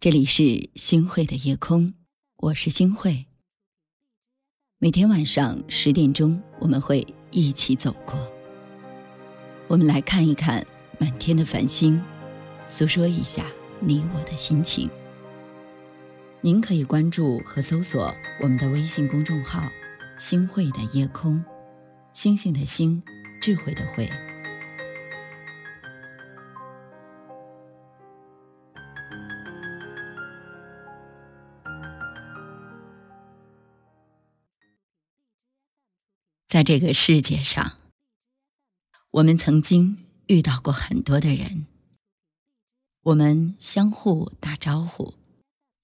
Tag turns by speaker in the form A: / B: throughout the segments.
A: 这里是星慧的夜空，我是星慧。每天晚上十点钟，我们会一起走过。我们来看一看满天的繁星，诉说一下你我的心情。您可以关注和搜索我们的微信公众号“星慧的夜空”，星星的星，智慧的慧。在这个世界上，我们曾经遇到过很多的人，我们相互打招呼，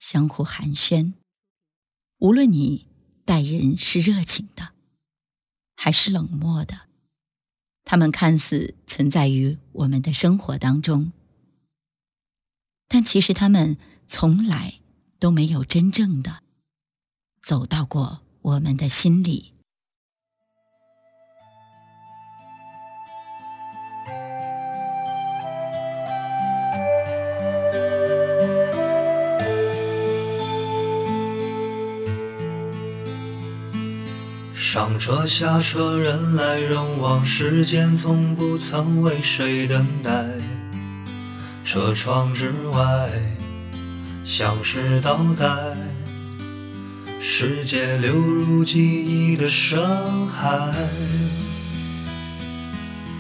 A: 相互寒暄。无论你待人是热情的，还是冷漠的，他们看似存在于我们的生活当中，但其实他们从来都没有真正的走到过我们的心里。
B: 上车下车，人来人往，时间从不曾为谁等待。车窗之外，像是倒带，世界流入记忆的深海。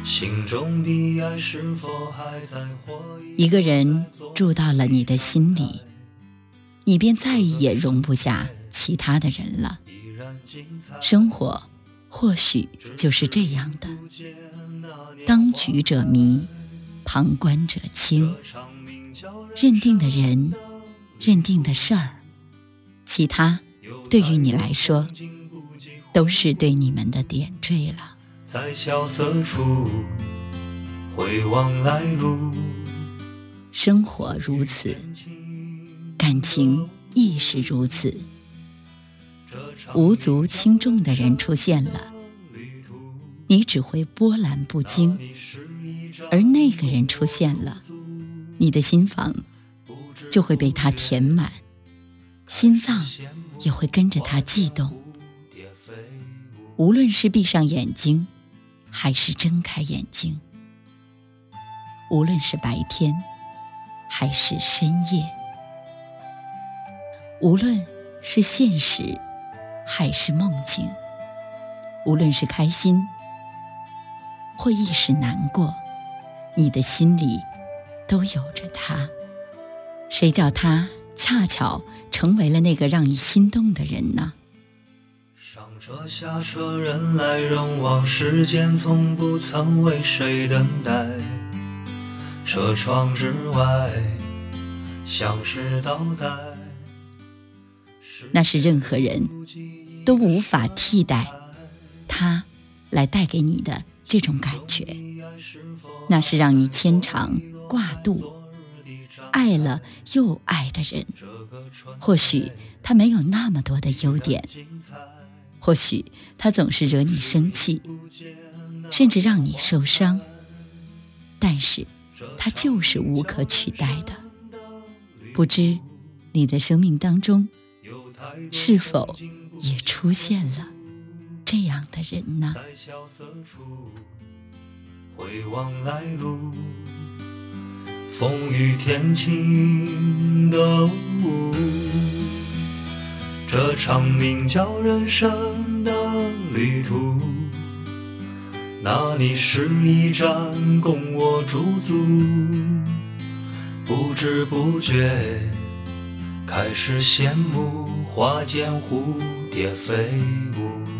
B: 心中的爱是否还在活
A: 一个人住到了你的心里，你便再也容不下其他的人了。生活或许就是这样的，当局者迷，旁观者清。认定的人，认定的事儿，其他对于你来说，都是对你们的点缀了。
B: 在萧瑟处回望来路，
A: 生活如此，感情亦是如此。无足轻重的人出现了，你只会波澜不惊；而那个人出现了，你的心房就会被他填满，心脏也会跟着他悸动。无论是闭上眼睛，还是睁开眼睛；无论是白天，还是深夜；无论是现实。还是梦境，无论是开心或一时难过，你的心里都有着他。谁叫他恰巧成为了那个让你心动的人呢？
B: 上车下车，人来人往，时间从不曾为谁等待。车窗之外，像是倒带。
A: 那是任何人。都无法替代他来带给你的这种感觉，那是让你牵肠挂肚、爱了又爱的人。或许他没有那么多的优点，或许他总是惹你生气，甚至让你受伤，但是他就是无可取代的。不知你的生命当中是否？也出现了这样的人呢。
B: 在萧瑟处回望来路，风雨天晴的雾，这场名叫人生的旅途，那里是一站，供我驻足，不知不觉开始羡慕花间蝴蝶飞舞。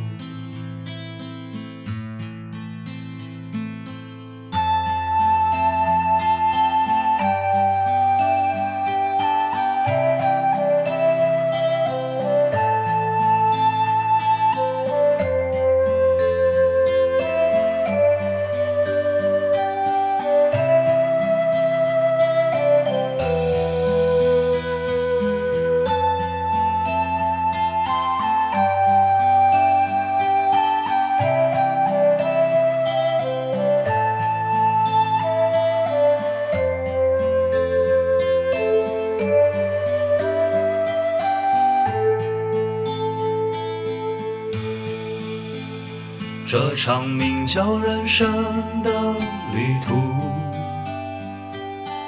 B: 这场名叫人生的旅途，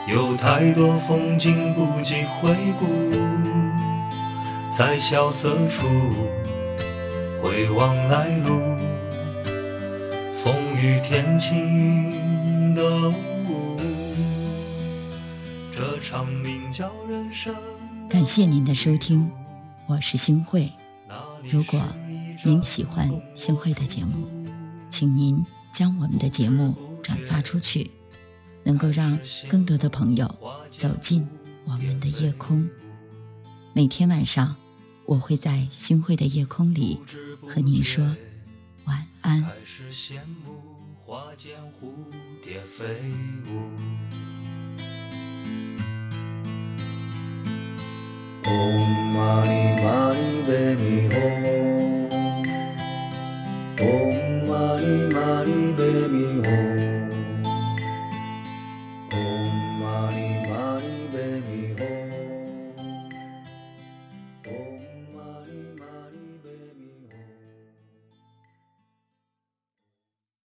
B: 有太多风景不及回顾，在萧瑟处回望来路，风雨天晴的雾。这场名叫人生。
A: 感谢您的收听，我是星慧。如果您喜欢星慧的节目，请您将我们的节目转发出去，能够让更多的朋友走进我们的夜空。每天晚上，我会在星慧的夜空里和您说晚安。
B: 嗡嘛呢嘛呢呗咪